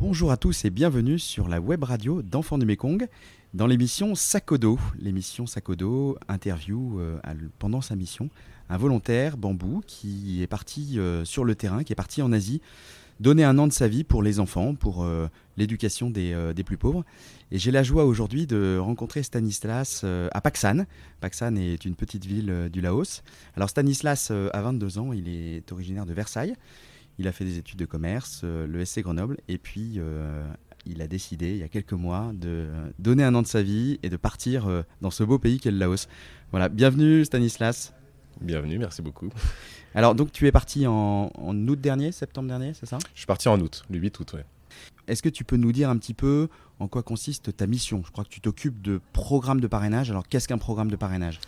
Bonjour à tous et bienvenue sur la web radio d'Enfants du Mékong dans l'émission Sakodo. L'émission Sakodo interview euh, pendant sa mission un volontaire bambou qui est parti euh, sur le terrain, qui est parti en Asie donner un an de sa vie pour les enfants, pour euh, l'éducation des, des, plus pauvres. Et j'ai la joie aujourd'hui de rencontrer Stanislas à Paksan. Paksan est une petite ville du Laos. Alors Stanislas a 22 ans, il est originaire de Versailles. Il a fait des études de commerce, euh, le SC Grenoble, et puis euh, il a décidé, il y a quelques mois, de donner un an de sa vie et de partir euh, dans ce beau pays qu'est le Laos. Voilà, bienvenue Stanislas. Bienvenue, merci beaucoup. Alors, donc tu es parti en, août dernier, septembre dernier, c'est ça? Je suis parti en août, le 8 août, oui. Est-ce que tu peux nous dire un petit peu en quoi consiste ta mission? Je crois que tu t'occupes de programme de parrainage. Alors, qu'est-ce qu'un programme de parrainage?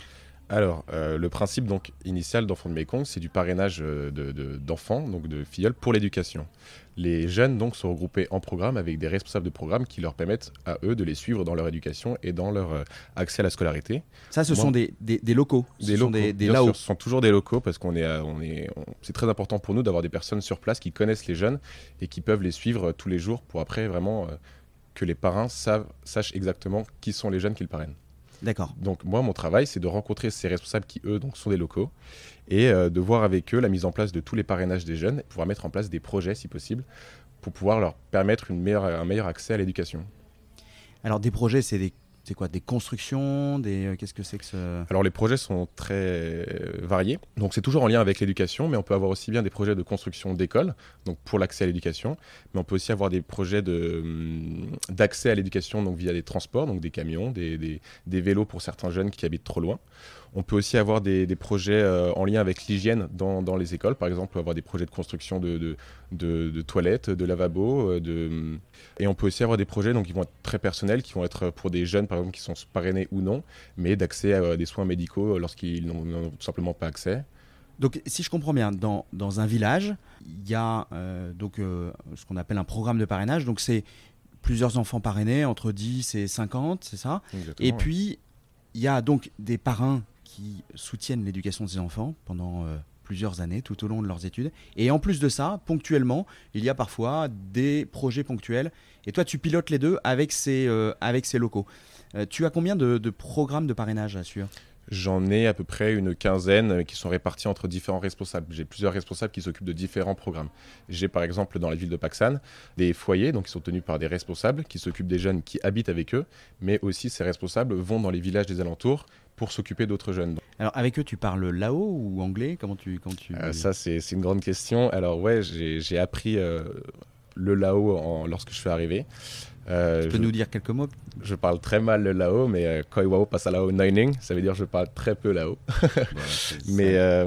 Alors, euh, le principe donc initial d'Enfants de Mekong, c'est du parrainage euh, d'enfants, donc de filleuls, pour l'éducation. Les jeunes donc sont regroupés en programme avec des responsables de programme qui leur permettent à eux de les suivre dans leur éducation et dans leur euh, accès à la scolarité. Ça, ce sont des, locaux. Des locaux. des, des ce sont toujours des locaux parce qu'on est, on est, c'est très important pour nous d'avoir des personnes sur place qui connaissent les jeunes et qui peuvent les suivre tous les jours pour après vraiment que les parrains savent, sachent exactement qui sont les jeunes qu'ils parrainent. D'accord. Donc moi, mon travail, c'est de rencontrer ces responsables qui, eux, donc, sont des locaux et euh, de voir avec eux la mise en place de tous les parrainages des jeunes, pouvoir mettre en place des projets, si possible, pour pouvoir leur permettre une meilleure, un meilleur accès à l'éducation. Alors des projets, c'est des c'est quoi Des constructions des... Euh, qu'est-ce que c'est que ce... Alors les projets sont très euh, variés. Donc c'est toujours en lien avec l'éducation, mais on peut avoir aussi bien des projets de construction d'écoles, donc pour l'accès à l'éducation, mais on peut aussi avoir des projets hum, d'accès à l'éducation via des transports, donc des camions, des vélos pour certains jeunes qui habitent trop loin. On peut aussi avoir des, projets euh, en lien avec l'hygiène dans, les écoles. Par exemple, avoir des projets de construction de, de, toilettes, de lavabos. Euh, de... Et on peut aussi avoir des projets donc, qui vont être très personnels, qui vont être pour des jeunes, par exemple, qui sont parrainés ou non, mais d'accès à des soins médicaux lorsqu'ils n'ont tout simplement pas accès. Donc, si je comprends bien, dans, dans un village, il y a euh, donc, ce qu'on appelle un programme de parrainage. Donc, c'est plusieurs enfants parrainés, entre 10 et 50, c'est ça? Et puis, il y a donc des parrains qui soutiennent l'éducation de ces enfants pendant euh, plusieurs années tout au long de leurs études. Et en plus de ça, ponctuellement, il y a parfois des projets ponctuels. Et toi, tu pilotes les deux avec ces, euh, avec ces locaux. Euh, tu as combien de, programmes de parrainage, assure? J'en ai à peu près une quinzaine qui sont répartis entre différents responsables. J'ai plusieurs responsables qui s'occupent de différents programmes. J'ai par exemple dans la ville de Paxan des foyers donc qui sont tenus par des responsables qui s'occupent des jeunes qui habitent avec eux, mais aussi ces responsables vont dans les villages des alentours pour s'occuper d'autres jeunes. Alors avec eux, tu parles lao ou anglais? Comment tu, quand tu... Euh, ça, c'est une grande question. Alors ouais, j'ai appris euh, le lao en, lorsque je suis arrivé. Euh, tu peux nous dire quelques mots? Je parle très mal le lao, mais Koi Wao passe à lao Nining, ça veut dire que je parle très peu lao. mais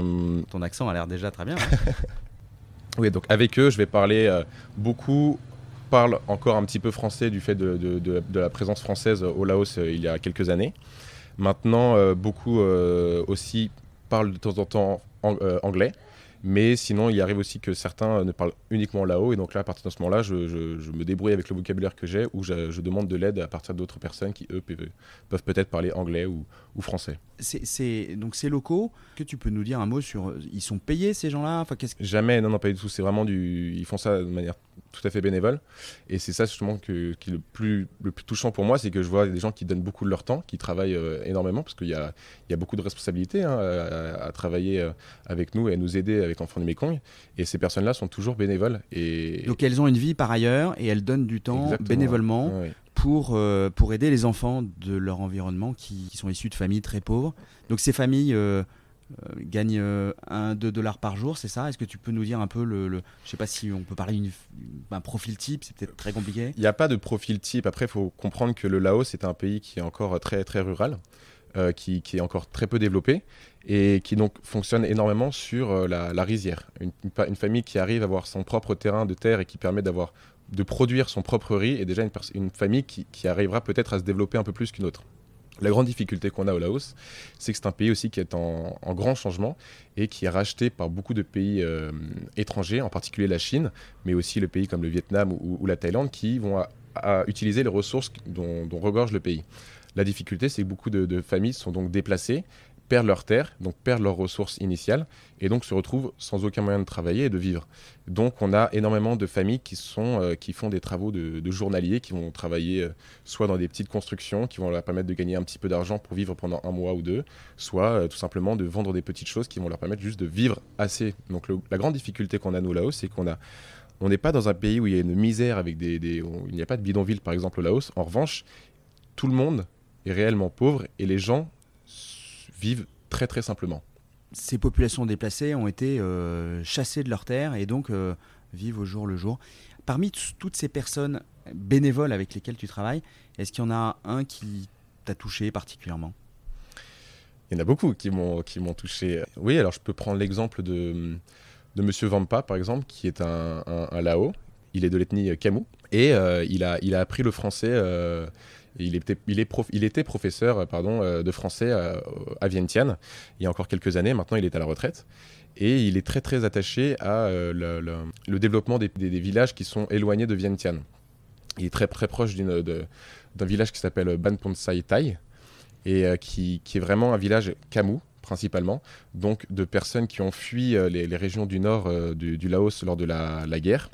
Ton accent a l'air déjà très bien. Hein. oui, donc avec eux, je vais parler beaucoup parle encore un petit peu français du fait de, de, de la présence française au Laos il y a quelques années. Maintenant, euh, beaucoup euh, aussi parlent de temps en temps euh, anglais. Mais sinon, il arrive aussi que certains ne parlent uniquement là-haut. Et donc là, à partir de ce moment-là, je, me débrouille avec le vocabulaire que j'ai ou je, demande de l'aide à partir d'autres personnes qui, eux, peuvent, peut-être parler anglais ou, ou français. C'est, donc ces locaux, que tu peux nous dire un mot sur... Ils sont payés, ces gens-là? Enfin, qu'est-ce... Jamais, non, non, pas du tout. C'est vraiment du... Ils font ça de manière tout à fait bénévole. Et c'est ça justement que, qui est le plus, le plus touchant pour moi, c'est que je vois des gens qui donnent beaucoup de leur temps, qui travaillent euh, énormément, parce qu'il y a, il y a beaucoup de responsabilités hein, à, travailler euh, avec nous et à nous aider avec Enfants du Mekong. Et ces personnes-là sont toujours bénévoles. Et... Donc elles ont une vie par ailleurs et elles donnent du temps bénévolement. Pour, euh, pour aider les enfants de leur environnement qui, sont issus de familles très pauvres. Donc ces familles gagne 1-2 euh, dollars par jour, c'est ça? Est-ce que tu peux nous dire un peu le, je sais pas si on peut parler d'un profil type, c'est peut-être très compliqué. Il n'y a pas de profil type. Après, il faut comprendre que le Laos est un pays qui est encore très très rural, euh, qui, qui, est encore très peu développé et qui donc fonctionne énormément sur la, rizière. Une, famille qui arrive à avoir son propre terrain de terre et qui permet d'avoir de produire son propre riz est déjà une, une famille qui, qui arrivera peut-être à se développer un peu plus qu'une autre. La grande difficulté qu'on a au Laos, c'est que c'est un pays aussi qui est en, grand changement et qui est racheté par beaucoup de pays euh, étrangers, en particulier la Chine, mais aussi le pays comme le Vietnam ou, la Thaïlande, qui vont utiliser les ressources dont, regorge le pays. La difficulté, c'est que beaucoup de, familles sont donc déplacées perdent leur terre, donc perdent leurs ressources initiales, et donc se retrouvent sans aucun moyen de travailler et de vivre. Donc on a énormément de familles qui, sont, euh, qui font des travaux de, journaliers, qui vont travailler euh, soit dans des petites constructions, qui vont leur permettre de gagner un petit peu d'argent pour vivre pendant un mois ou deux, soit euh, tout simplement de vendre des petites choses qui vont leur permettre juste de vivre assez. Donc la grande difficulté qu'on a nous là-haut, c'est qu'on a on n'est pas dans un pays où il y a une misère avec des, des il n'y a pas de bidonville par exemple au Laos. En revanche, tout le monde est réellement pauvre et les gens vivent très très simplement. Ces populations déplacées ont été euh, chassées de leurs terres et donc euh, vivent au jour le jour. Parmi toutes ces personnes bénévoles avec lesquelles tu travailles, est-ce qu'il y en a un qui t'a touché particulièrement? Il y en a beaucoup qui m'ont touché. Oui, alors je peux prendre l'exemple de de Monsieur Vampa par exemple, qui est un, un, Lao. Il est de l'ethnie Kamou et euh, il a il a appris le français il était, il, est il était professeur euh, pardon, euh, de français euh, à Vientiane il y a encore quelques années. Maintenant, il est à la retraite. Et il est très très attaché à le, développement des, villages qui sont éloignés de Vientiane. Il est très très proche d'un village qui s'appelle Banponsai Thai et qui, est vraiment un village Kamou principalement, donc de personnes qui ont fui les, régions du nord du, Laos lors de la guerre,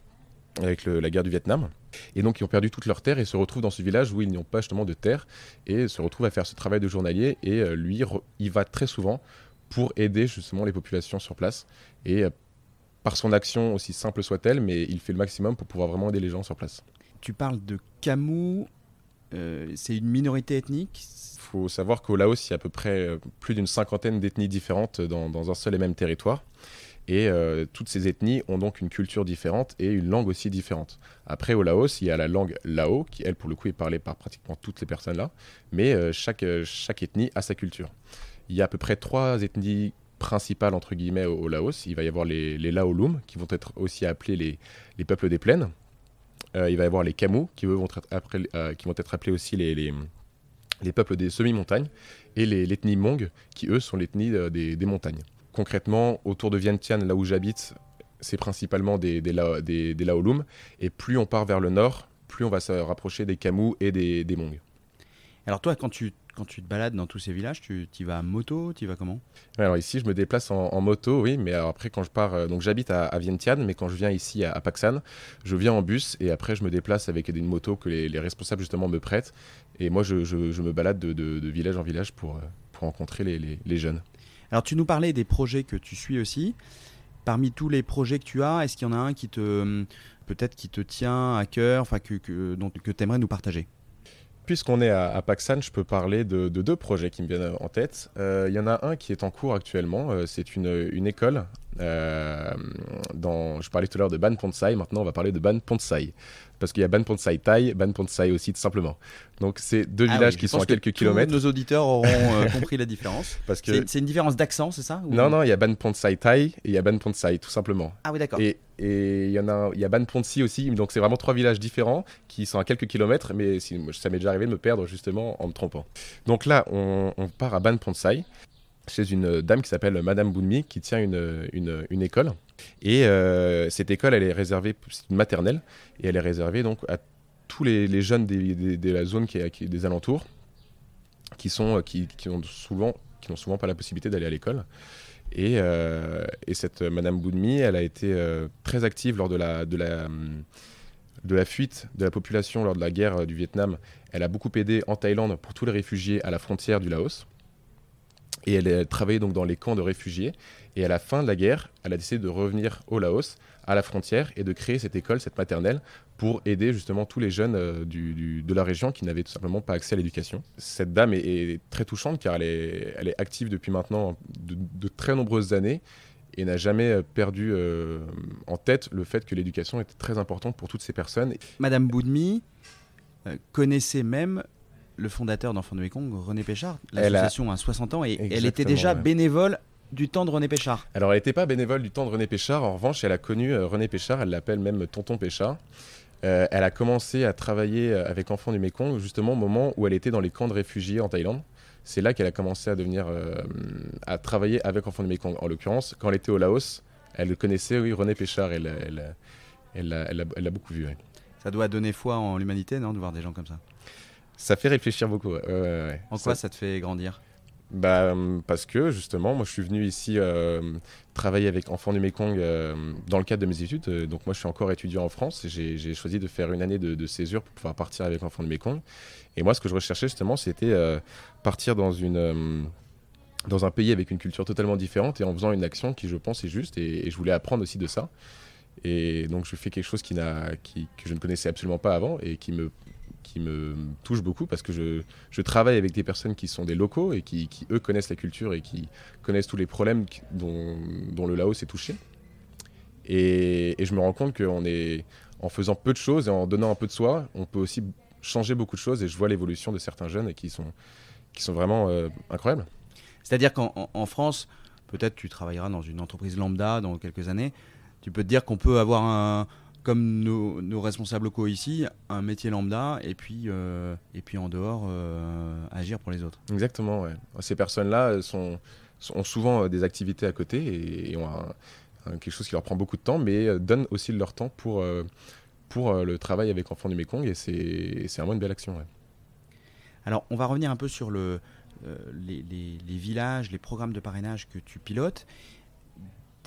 avec la guerre du Vietnam et donc ils ont perdu toutes leurs terres et se retrouvent dans ce village où ils n'ont pas justement de terre et se retrouvent à faire ce travail de journalier et euh, lui il va très souvent pour aider justement les populations sur place et euh, par son action aussi simple soit-elle mais il fait le maximum pour pouvoir vraiment aider les gens sur place. Tu parles de Camus, euh, c'est une minorité ethnique faut savoir qu'au Laos il y a à peu près plus d'une cinquantaine d'ethnies différentes dans, un seul et même territoire. Et euh, toutes ces ethnies ont donc une culture différente et une langue aussi différente. Après, au Laos, il y a la langue Lao, qui, elle, pour le coup, est parlée par pratiquement toutes les personnes là, mais euh, chaque, euh, chaque ethnie a sa culture. Il y a à peu près trois ethnies principales, entre guillemets, au, Laos. Il va y avoir les, les Laolum, qui vont être aussi appelés les, les peuples des plaines. il va y avoir les Kamou, qui, vont être, appelés aussi les, les peuples des semi-montagnes, et l'ethnie Mong, qui, eux, sont l'ethnie des, des montagnes concrètement, autour de Vientiane, là où j'habite, c'est principalement des, des, des, Et plus on part vers le nord, plus on va se rapprocher des Kamou et des, des. Alors toi, quand tu, quand tu te balades dans tous ces villages, tu y vas à moto, tu y vas comment? Alors ici, je me déplace en, moto, oui, mais après quand je pars, euh, donc j'habite à, Vientiane, mais quand je viens ici à, Paksan, je viens en bus et après je me déplace avec une moto que les, responsables justement me prêtent. Et moi, je, je, me balade de, de, village en village pour, euh, pour rencontrer les, les jeunes. Alors tu nous parlais des projets que tu suis aussi. Parmi tous les projets que tu as, est-ce qu'il y en a un qui te peut-être qui te tient à cœur, enfin que, que, que tu aimerais nous partager? Puisqu'on est à, à, je peux parler de, deux projets qui me viennent en tête. Euh, il y en a un qui est en cours actuellement. Euh, c'est une, école. Euh, dans, je parlais tout à l'heure de Ban Ponsai. Maintenant, on va parler de Ban Ponsai parce qu'il y a Ban Ponsai Thai, Ban Ponsai aussi, tout simplement. Donc, c'est deux ah villages qui sont à quelques kilomètres. Nos auditeurs auront euh, compris la différence. Parce que c'est une différence d'accent, c'est ça Non, non, il y a Ban Ponsai Thai et il y a Ban Ponsai, tout simplement. Ah oui, d'accord. Et il y en a, il y a Ban Ponsi aussi. Donc, c'est vraiment trois villages différents qui sont à quelques kilomètres, mais ça m'est déjà arrivé de me perdre justement en me trompant. Donc là, on, on part à Ban Ponsai chez une dame qui s'appelle Madame Bounmi, qui tient une, une, école. Et euh, cette école, elle est réservée, c'est une maternelle, et elle est réservée donc à tous les, jeunes de la zone qui est, des alentours, qui sont qui, qui ont souvent qui n'ont souvent pas la possibilité d'aller à l'école. Et, euh, et, cette Madame Bounmi, elle a été euh, très active lors de la, de, la, de la fuite de la population lors de la guerre du Vietnam. Elle a beaucoup aidé en Thaïlande pour tous les réfugiés à la frontière du Laos. Et elle a travaillé donc dans les camps de réfugiés. Et à la fin de la guerre, elle a décidé de revenir au Laos, à la frontière, et de créer cette école, cette maternelle, pour aider justement tous les jeunes euh, de la région qui n'avaient tout simplement pas accès à l'éducation. Cette dame est, très touchante car elle est, elle est active depuis maintenant de, très nombreuses années et n'a jamais euh, perdu euh, en tête le fait que l'éducation était très importante pour toutes ces personnes. Madame Boudmi connaissait même le fondateur d'Enfants de Mekong, René Péchard. L'association a... 60 ans et elle était déjà bénévole du temps de René Péchard. Alors elle n'était pas bénévole du temps de René Péchard, en revanche elle a connu euh, René Péchard, elle l'appelle même Tonton Péchard. Euh, elle a commencé à travailler euh, avec Enfants du Mekong justement au moment où elle était dans les camps de réfugiés en Thaïlande. C'est là qu'elle a commencé à devenir, à travailler avec Enfants du Mekong. En l'occurrence, quand elle était au Laos, elle connaissait, oui, René Péchard, elle, elle, elle, l'a beaucoup vu. Ça doit donner foi en l'humanité, non, de voir des gens comme ça? Ça fait réfléchir beaucoup. en quoi ça te fait grandir? Bah, Parce que justement, moi je suis venu ici travailler avec Enfants du Mekong dans le cadre de mes études. donc moi je suis encore étudiant en France. J'ai choisi de faire une année de, de, césure pour pouvoir partir avec Enfants du Mekong. Et moi ce que je recherchais justement c'était partir dans une dans un pays avec une culture totalement différente et en faisant une action qui, je pense, est juste. Et, je voulais apprendre aussi de ça. Et donc, je fais quelque chose qui qui, que je ne connaissais absolument pas avant et qui me, qui me touche beaucoup parce que je, je travaille avec des personnes qui sont des locaux et qui, qui, eux, connaissent la culture et qui connaissent tous les problèmes dont, dont le Laos est touché. Et, et je me rends compte qu'en en faisant peu de choses et en donnant un peu de soi, on peut aussi changer beaucoup de choses. Et je vois l'évolution de certains jeunes qui sont, qui sont vraiment euh, incroyables. C'est-à-dire qu'en France, peut-être tu travailleras dans une entreprise lambda dans quelques années, tu peux te dire qu'on peut avoir un, comme nos, responsables locaux ici, un métier lambda et puis, euh, et puis en dehors, euh, agir pour les autres. Exactement, ouais. Ces personnes-là sont, ont souvent euh, des activités à côté et, ont quelque chose qui leur prend beaucoup de temps, mais donnent aussi leur temps pour, pour le travail avec Enfants du Mekong et c'est vraiment une belle action. Ouais. Alors, on va revenir un peu sur le, les, villages, les programmes de parrainage que tu pilotes.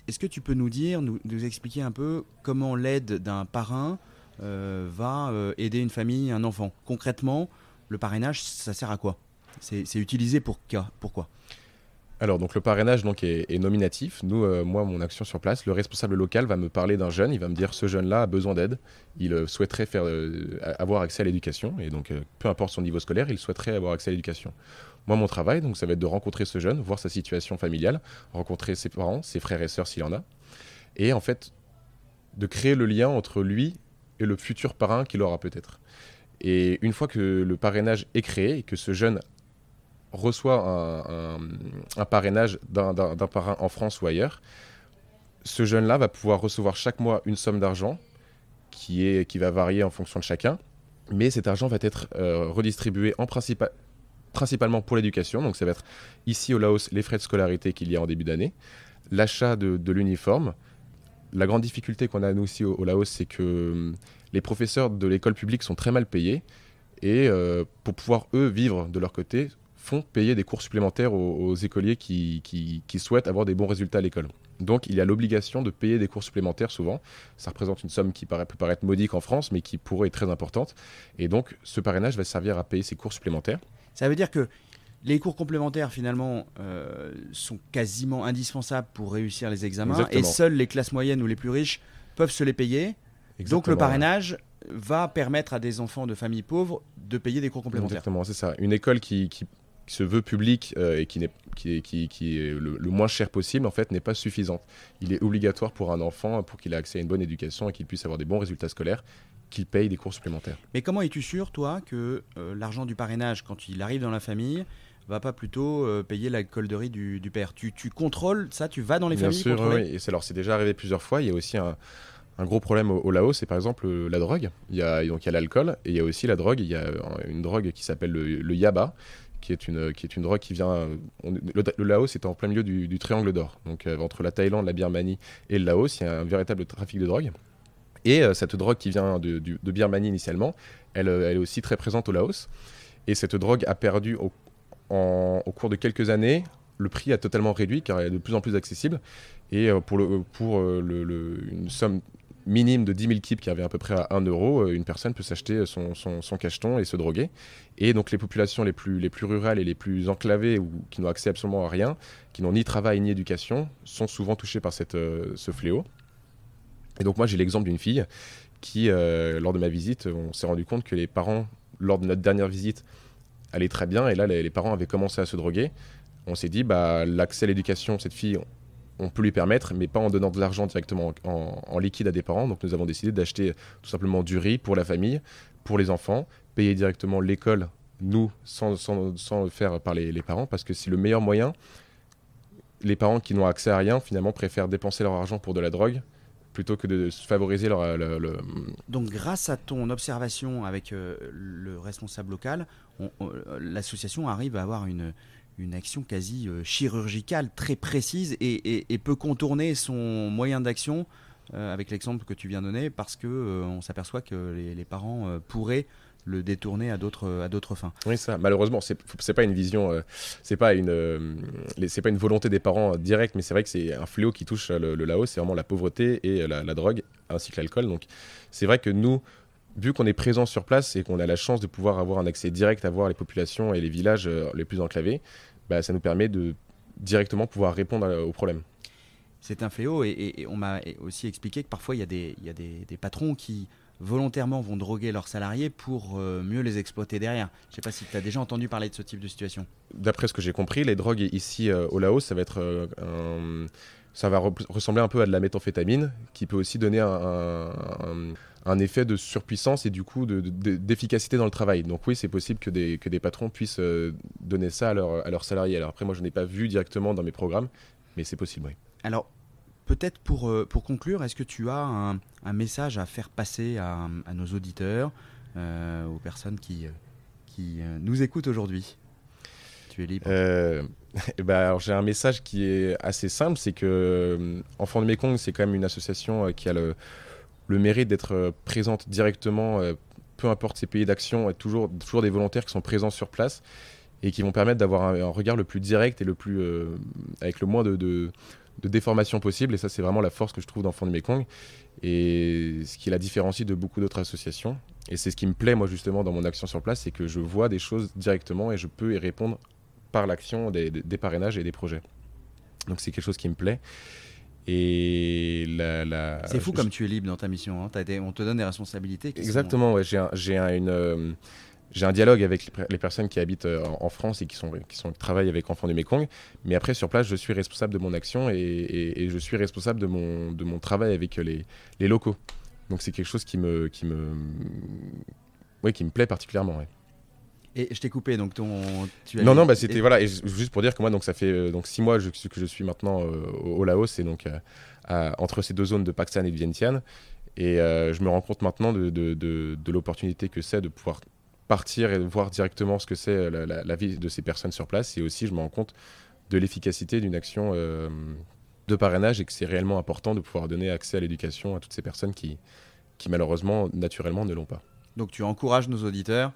Est-ce que tu peux nous dire, nous, expliquer un peu comment l'aide d'un parrain euh, va euh, aider une famille, un enfant? Concrètement, le parrainage, ça sert à quoi? C'est utilisé pour Pourquoi alors, donc le parrainage donc, est, nominatif. Nous, euh, moi, mon action sur place, le responsable local va me parler d'un jeune. Il va me dire ce jeune-là a besoin d'aide. Il euh, souhaiterait faire, euh, avoir accès à l'éducation. Et donc, peu importe son niveau scolaire, il souhaiterait avoir accès à l'éducation. Moi, mon travail, donc, ça va être de rencontrer ce jeune, voir sa situation familiale, rencontrer ses parents, ses frères et sœurs s'il en a. Et en fait, de créer le lien entre lui et le futur parrain qu'il aura peut-être. Et une fois que le parrainage est créé et que ce jeune reçoit un, parrainage d'un parrain en France ou ailleurs, ce jeune-là va pouvoir recevoir chaque mois une somme d'argent qui, qui va varier en fonction de chacun, mais cet argent va être euh, redistribué en principal, principalement pour l'éducation, donc ça va être ici au Laos les frais de scolarité qu'il y a en début d'année, l'achat de, l'uniforme. La grande difficulté qu'on a nous aussi au, Laos, c'est que hum, les professeurs de l'école publique sont très mal payés, et euh, pour pouvoir eux vivre de leur côté, font payer des cours supplémentaires aux, écoliers qui, qui, souhaitent avoir des bons résultats à l'école. Donc il y a l'obligation de payer des cours supplémentaires souvent. Ça représente une somme qui paraît, peut paraître modique en France, mais qui pourrait être très importante. Et donc ce parrainage va servir à payer ces cours supplémentaires. Ça veut dire que les cours complémentaires finalement euh, sont quasiment indispensables pour réussir les examens et seules les classes moyennes ou les plus riches peuvent se les payer. donc le parrainage va permettre à des enfants de familles pauvres de payer des cours complémentaires. Exactement, c'est ça. Une école qui, qui qui se veut public euh, et qui, est, qui, qui, qui est le, moins cher possible, en fait, n'est pas suffisante. Il est obligatoire pour un enfant, pour qu'il ait accès à une bonne éducation et qu'il puisse avoir des bons résultats scolaires, qu'il paye des cours supplémentaires. Mais comment es-tu sûr, toi, que euh, l'argent du parrainage, quand il arrive dans la famille, va pas plutôt euh, payer la colderie du, du père? Tu, tu, contrôles ça Tu vas dans les Bien familles sûr, oui. Et alors, c'est déjà arrivé plusieurs fois. Il y a aussi un, un gros problème au, Laos, c'est par exemple la drogue. Il y a, donc il y a l'alcool et il y a aussi la drogue. Il y a une drogue qui s'appelle le, le yaba qui est une, qui est une drogue qui vient. le, Laos est en plein milieu du, triangle d'or. Donc euh, entre la Thaïlande, la Birmanie et le Laos, il y a un véritable trafic de drogue. Et euh, cette drogue qui vient de, Birmanie initialement, elle, euh, elle, est aussi très présente au Laos. Et cette drogue a perdu au, au cours de quelques années. Le prix a totalement réduit car elle est de plus en plus accessible. Et pour, le, pour le, une somme minime de 10 000 kips qui revient à peu près à 1 euro, euh, une personne peut s'acheter son, son, cacheton et se droguer. Et donc les populations les plus, les plus rurales et les plus enclavées ou qui n'ont accès absolument à rien, qui n'ont ni travail ni éducation, sont souvent touchées par cette, euh, ce fléau. Et donc moi j'ai l'exemple d'une fille qui, euh, lors de ma visite, on s'est rendu compte que les parents, lors de notre dernière visite, allaient très bien. Et là, les, les parents avaient commencé à se droguer. On s'est dit, bah, l'accès à l'éducation, cette fille, on peut lui permettre, mais pas en donnant de l'argent directement en, liquide à des parents. Donc nous avons décidé d'acheter tout simplement du riz pour la famille, pour les enfants, payer directement l'école, nous, sans, sans, le faire par les, parents, parce que c'est le meilleur moyen. Les parents qui n'ont accès à rien, finalement, préfèrent dépenser leur argent pour de la drogue plutôt que de favoriser leur... Donc grâce à ton observation avec euh, le responsable local, l'association arrive à avoir une une action quasi euh, chirurgicale, très précise et, peut contourner son moyen d'action euh, avec l'exemple que tu viens de donner parce que euh, on s'aperçoit que les, parents pourraient le détourner à d'autres fins. Oui, ça. Malheureusement, c'est c'est pas une vision, euh, c'est pas une c'est pas une volonté des parents euh, directe, mais c'est vrai que c'est un fléau qui touche le, le Laos, c'est vraiment la pauvreté et la drogue ainsi que l'alcool. Donc, c'est vrai que nous, vu qu'on est présent sur place et qu'on a la chance de pouvoir avoir un accès direct à voir les populations et les villages euh, les plus enclavés, bah, ça nous permet de directement pouvoir répondre à- aux problèmes. C'est un fléau et, et- et on m'a aussi expliqué que parfois il y a des, il y a des, des patrons qui volontairement vont droguer leurs salariés pour euh, mieux les exploiter derrière. Je sais pas si tu as déjà entendu parler de ce type de situation. D'après ce que j'ai compris, les drogues ici euh, au Laos, ça va être euh, un- ça va rep- ressembler un peu à de la méthamphétamine, qui peut aussi donner un, un- un- un effet de surpuissance et du coup de- de- d'efficacité dans le travail. Donc oui, c'est possible que des, que des patrons puissent euh, donner ça à, leur- à leurs salariés. Alors après, moi, je n'ai pas vu directement dans mes programmes, mais c'est possible, oui. Alors, peut-être pour, euh, pour conclure, est-ce que tu as un, un message à faire passer à, à nos auditeurs, euh, aux personnes qui, qui nous écoutent aujourd'hui? Tu es libre. Alors, j'ai un message qui est assez simple, c'est que Enfants de Mekong, c'est quand même une association qui a le, le mérite d'être euh, présente directement, euh, peu importe ses pays d'action, et toujours, toujours des volontaires qui sont présents sur place et qui vont permettre d'avoir un, regard le plus direct et le plus, euh, avec le moins de, de, de possible. Et ça, c'est vraiment la force que je trouve d'Enfants de Mekong et ce qui la différencie de beaucoup d'autres associations. Et c'est ce qui me plaît, moi, justement, dans mon action sur place, c'est que je vois des choses directement et je peux y répondre par l'action des parrainages et des projets. Donc c'est quelque chose qui me plaît. Et la, la- C'est fou je- comme tu es libre dans ta mission. hein. Des- on te donne des responsabilités. Sont- Exactement, ouais, j'ai un, j'ai un- une, euh, j'ai un dialogue avec les, per- les personnes qui habitent euh, en, en France et qui, sont, qui, sont, qui travaillent avec Enfants du Mekong. Mais après, sur place, je suis responsable de mon action et, et- et je suis responsable de mon, de mon travail avec les, les locaux. Donc c'est quelque chose qui me, qui me, ouais, qui me plaît particulièrement. ouais. Et je t'ai coupé, donc ton. Tu Non, non, bah, c'était et- voilà, et ju- juste pour dire que moi, donc ça fait euh, donc six mois je- que je suis maintenant euh, au, Laos, et donc euh, à- entre ces deux zones de Pakistan et de Vientiane, et euh, je me rends compte maintenant de, de, de- de l'opportunité que c'est de pouvoir partir et de voir directement ce que c'est la, la- la vie de ces personnes sur place, et aussi je me rends compte de l'efficacité d'une action de parrainage et que c'est réellement important de pouvoir donner accès à l'éducation à toutes ces personnes qui, qui malheureusement, naturellement, ne l'ont pas. Donc tu encourages nos auditeurs.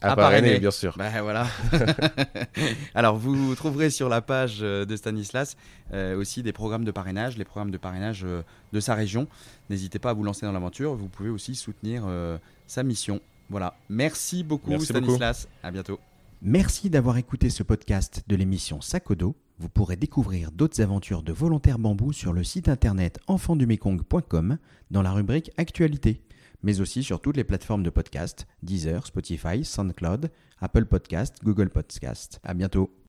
À, À parrainer, parrainer. bien sûr. Bah voilà. Alors vous trouverez sur la page euh, de Stanislas euh, aussi des programmes de parrainage, les programmes de parrainage euh, de sa région. N'hésitez pas à vous lancer dans l'aventure. Vous pouvez aussi soutenir euh, sa mission. Voilà. Merci beaucoup Merci Stanislas. À bientôt. Merci d'avoir écouté ce podcast de l'émission Sakodo. Vous pourrez découvrir d'autres aventures de volontaires bambou sur le site internet enfandumekong.com dans la rubrique Actualité, mais aussi sur toutes les plateformes de podcast Deezer, Spotify, SoundCloud, Apple Podcast, Google Podcast. À bientôt.